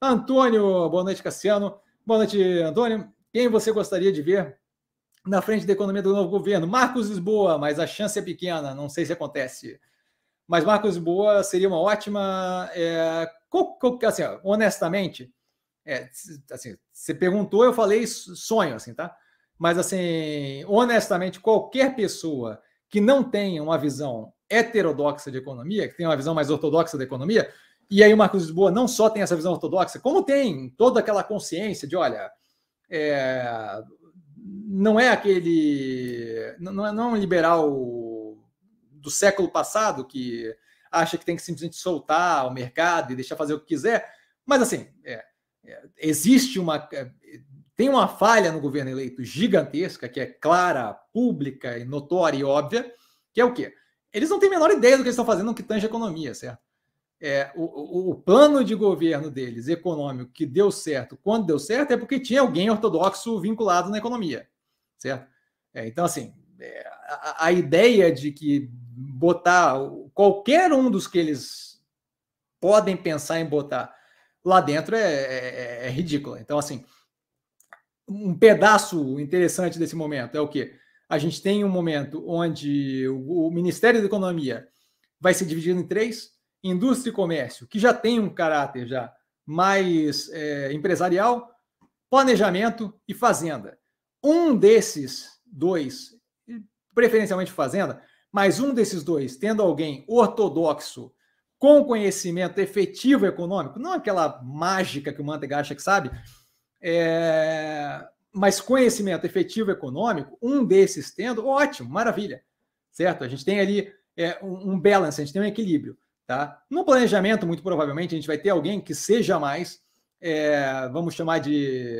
Antônio, boa noite, Cassiano. Boa noite, Antônio. Quem você gostaria de ver na frente da economia do novo governo? Marcos Lisboa, mas a chance é pequena, não sei se acontece. Mas Marcos Lisboa seria uma ótima. É, assim, honestamente, é, assim, você perguntou, eu falei sonho, assim, tá? Mas, assim, honestamente, qualquer pessoa que não tenha uma visão heterodoxa de economia, que tenha uma visão mais ortodoxa da economia, e aí o Marcos Lisboa não só tem essa visão ortodoxa, como tem toda aquela consciência de, olha, é, não é aquele. Não é, não é um liberal do século passado que acha que tem que simplesmente soltar o mercado e deixar fazer o que quiser, mas assim, é, é, existe uma. É, tem uma falha no governo eleito gigantesca, que é clara, pública e notória e óbvia, que é o quê? Eles não têm a menor ideia do que eles estão fazendo no que tange a economia, certo? É, o, o, o, plano de governo deles, econômico, que deu certo quando deu certo, é porque tinha alguém ortodoxo vinculado na economia, certo? É, então, assim, é, a, a, ideia de que botar qualquer um dos que eles podem pensar em botar lá dentro é, é, é ridícula. Então, assim, um pedaço interessante desse momento é o que a gente tem um momento onde o, Ministério da Economia vai ser dividido em três: indústria e comércio, que já tem um caráter já mais é, empresarial, planejamento e fazenda. Um desses dois, preferencialmente fazenda, mas um desses dois tendo alguém ortodoxo com conhecimento efetivo econômico, não aquela mágica que o Manteiga acha que sabe, é, mas conhecimento efetivo econômico, um desses tendo, ótimo, maravilha, certo? A gente tem ali é, um, um balance, a gente tem um equilíbrio, tá? No planejamento, muito provavelmente, a gente vai ter alguém que seja mais, é, vamos chamar de...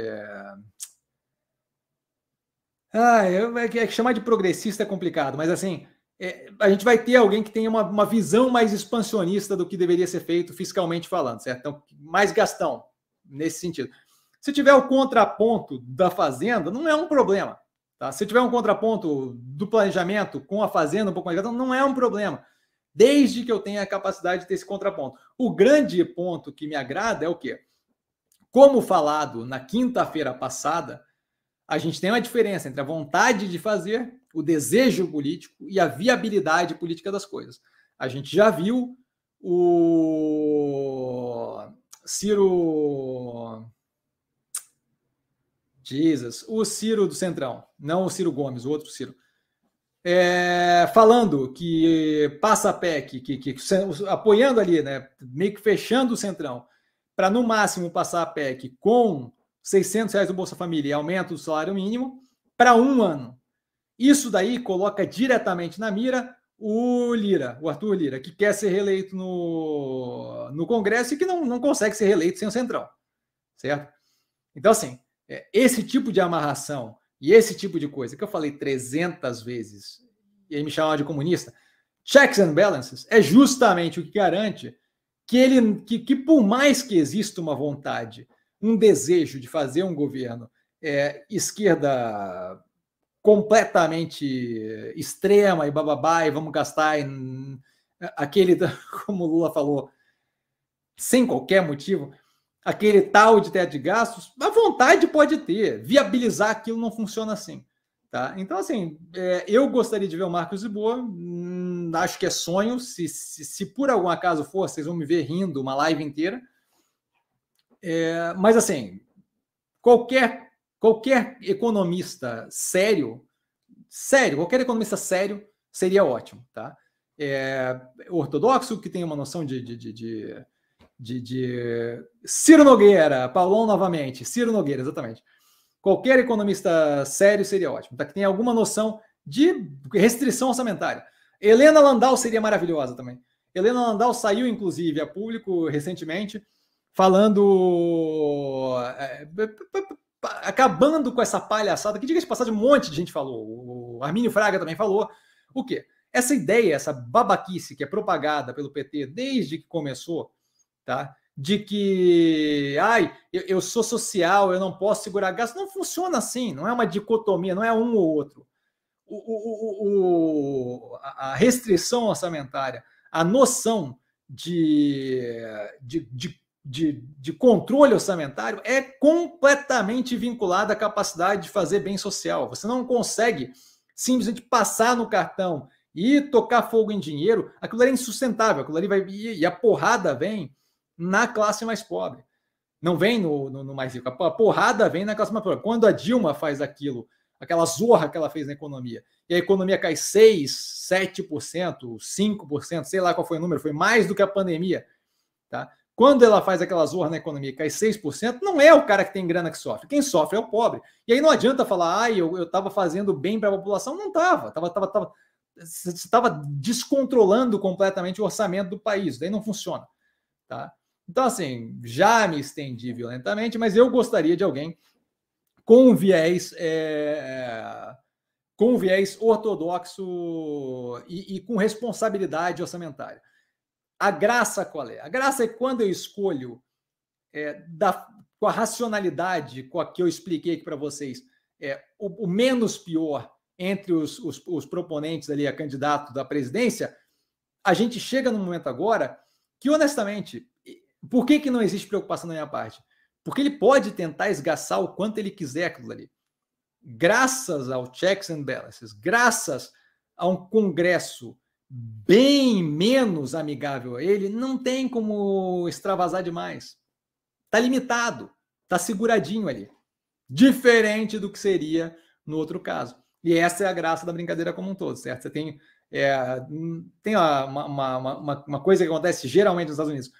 Ah, é, é, que chamar de progressista é complicado, mas assim, é, a gente vai ter alguém que tenha uma, uma, visão mais expansionista do que deveria ser feito fiscalmente falando, certo? Então, mais gastão nesse sentido. Se tiver o contraponto da fazenda, não é um problema. Tá? Se tiver um contraponto do planejamento com a fazenda, um pouco mais gastão, não é um problema. Desde que eu tenha a capacidade de ter esse contraponto. O grande ponto que me agrada é o quê? Como falado na quinta-feira passada, a gente tem uma diferença entre a vontade de fazer, o desejo político e a viabilidade política das coisas. A gente já viu o Ciro. Jesus, o Ciro do Centrão, não o Ciro Gomes, o outro Ciro. É, falando que passa a PEC, que, que, apoiando ali, né, meio que fechando o Centrão, para no máximo passar a PEC com 600 reais do Bolsa Família e aumento do salário mínimo para um ano. Isso daí coloca diretamente na mira o Lira, o Arthur Lira, que quer ser reeleito no, no Congresso e que não, não consegue ser reeleito sem o Centrão, certo? Então, assim, é, esse tipo de amarração e esse tipo de coisa que eu falei 300 vezes e aí me chamava de comunista, checks and balances é justamente o que garante que ele, que, que por mais que exista uma vontade um desejo de fazer um governo é, esquerda completamente extrema e bababá, e vamos gastar em aquele, como o Lula falou, sem qualquer motivo, aquele tal de teto de gastos, a vontade pode ter, viabilizar aquilo não funciona assim. Tá? Então, assim, é, eu gostaria de ver o Marcos Lisboa, hum, acho que é sonho, se, se, se por algum acaso for, vocês vão me ver rindo uma live inteira, é, mas assim, qualquer qualquer economista sério, sério, qualquer economista sério seria ótimo, tá? É, ortodoxo que tem uma noção de, de, de, de, de, de Ciro Nogueira, Paulão novamente, Ciro Nogueira, exatamente. Qualquer economista sério seria ótimo, tá? Que tem alguma noção de restrição orçamentária. Helena Landau seria maravilhosa também. Helena Landau saiu, inclusive, a público recentemente falando. É, acabando com essa palhaçada, que diga de passagem, um monte de gente falou. O Armínio Fraga também falou. O quê? Essa ideia, essa babaquice que é propagada pelo PT desde que começou, tá? De que, ai, eu, eu sou social, eu não posso segurar gasto. Não funciona assim, não é uma dicotomia, não é um ou outro. O, o, o, a restrição orçamentária, a noção de, de, de de, de controle orçamentário é completamente vinculada à capacidade de fazer bem social. Você não consegue simplesmente passar no cartão e tocar fogo em dinheiro, aquilo ali é insustentável, aquilo ali vai e a porrada vem na classe mais pobre. Não vem no, no, no mais rico. A porrada vem na classe mais pobre. Quando a Dilma faz aquilo, aquela zorra que ela fez na economia, e a economia cai 6, 7%, 5%, sei lá qual foi o número, foi mais do que a pandemia. Tá? Quando ela faz aquela zorra na economia e cai 6%, não é o cara que tem grana que sofre. Quem sofre é o pobre. E aí não adianta falar, ah, eu estava fazendo bem para a população. Não estava. Tava, tava, tava, você estava descontrolando completamente o orçamento do país. Daí não funciona. Tá? Então, assim, já me estendi violentamente, mas eu gostaria de alguém com viés, é, com viés ortodoxo e, e, com responsabilidade orçamentária. A graça qual é? A graça é quando eu escolho é, da, com a racionalidade com a que eu expliquei aqui para vocês, é, o, o, menos pior entre os, os, os proponentes ali a candidato da presidência, a gente chega no momento agora que, honestamente, por que, que não existe preocupação da minha parte? Porque ele pode tentar esgaçar o quanto ele quiser aquilo ali. Graças ao checks and balances, graças a um Congresso bem menos amigável a ele, não tem como extravasar demais. Está limitado, está seguradinho ali. Diferente do que seria no outro caso. E essa é a graça da brincadeira como um todo, certo? Você tem, é, tem uma, uma, uma, uma coisa que acontece geralmente nos Estados Unidos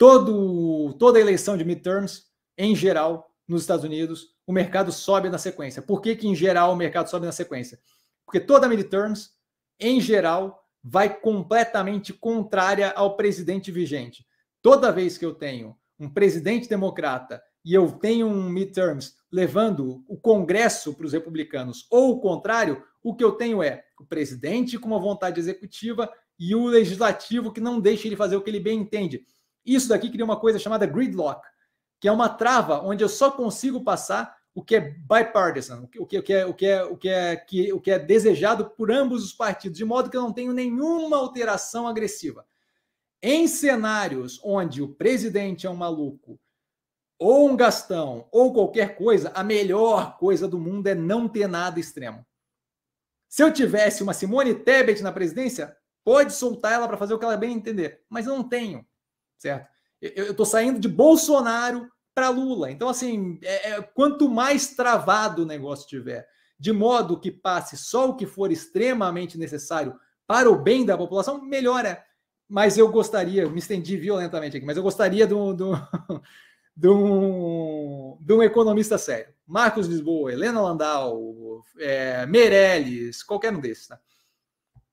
todo, toda eleição de midterms, em geral, nos Estados Unidos, o mercado sobe na sequência. Por que, que em geral, o mercado sobe na sequência? Porque toda midterms, em geral, vai completamente contrária ao presidente vigente. Toda vez que eu tenho um presidente democrata e eu tenho um midterms levando o Congresso para os republicanos, ou o contrário, o que eu tenho é o presidente com uma vontade executiva e o legislativo que não deixa ele fazer o que ele bem entende. Isso daqui cria uma coisa chamada gridlock, que é uma trava onde eu só consigo passar o que é bipartisan, o que, o que, é, o que, é, o que, é, que, o que é desejado por ambos os partidos, de modo que eu não tenho nenhuma alteração agressiva. Em cenários onde o presidente é um maluco, ou um gastão, ou qualquer coisa, a melhor coisa do mundo é não ter nada extremo. Se eu tivesse uma Simone Tebet na presidência, pode soltar ela para fazer o que ela bem entender, mas eu não tenho certo? Eu estou saindo de Bolsonaro para Lula. Então, assim, é, é, quanto mais travado o negócio tiver, de modo que passe só o que for extremamente necessário para o bem da população, melhor é. Mas eu gostaria, me estendi violentamente aqui, mas eu gostaria de um, de um, de um, de um economista sério. Marcos Lisboa, Helena Landau, é, Meirelles, qualquer um desses, tá?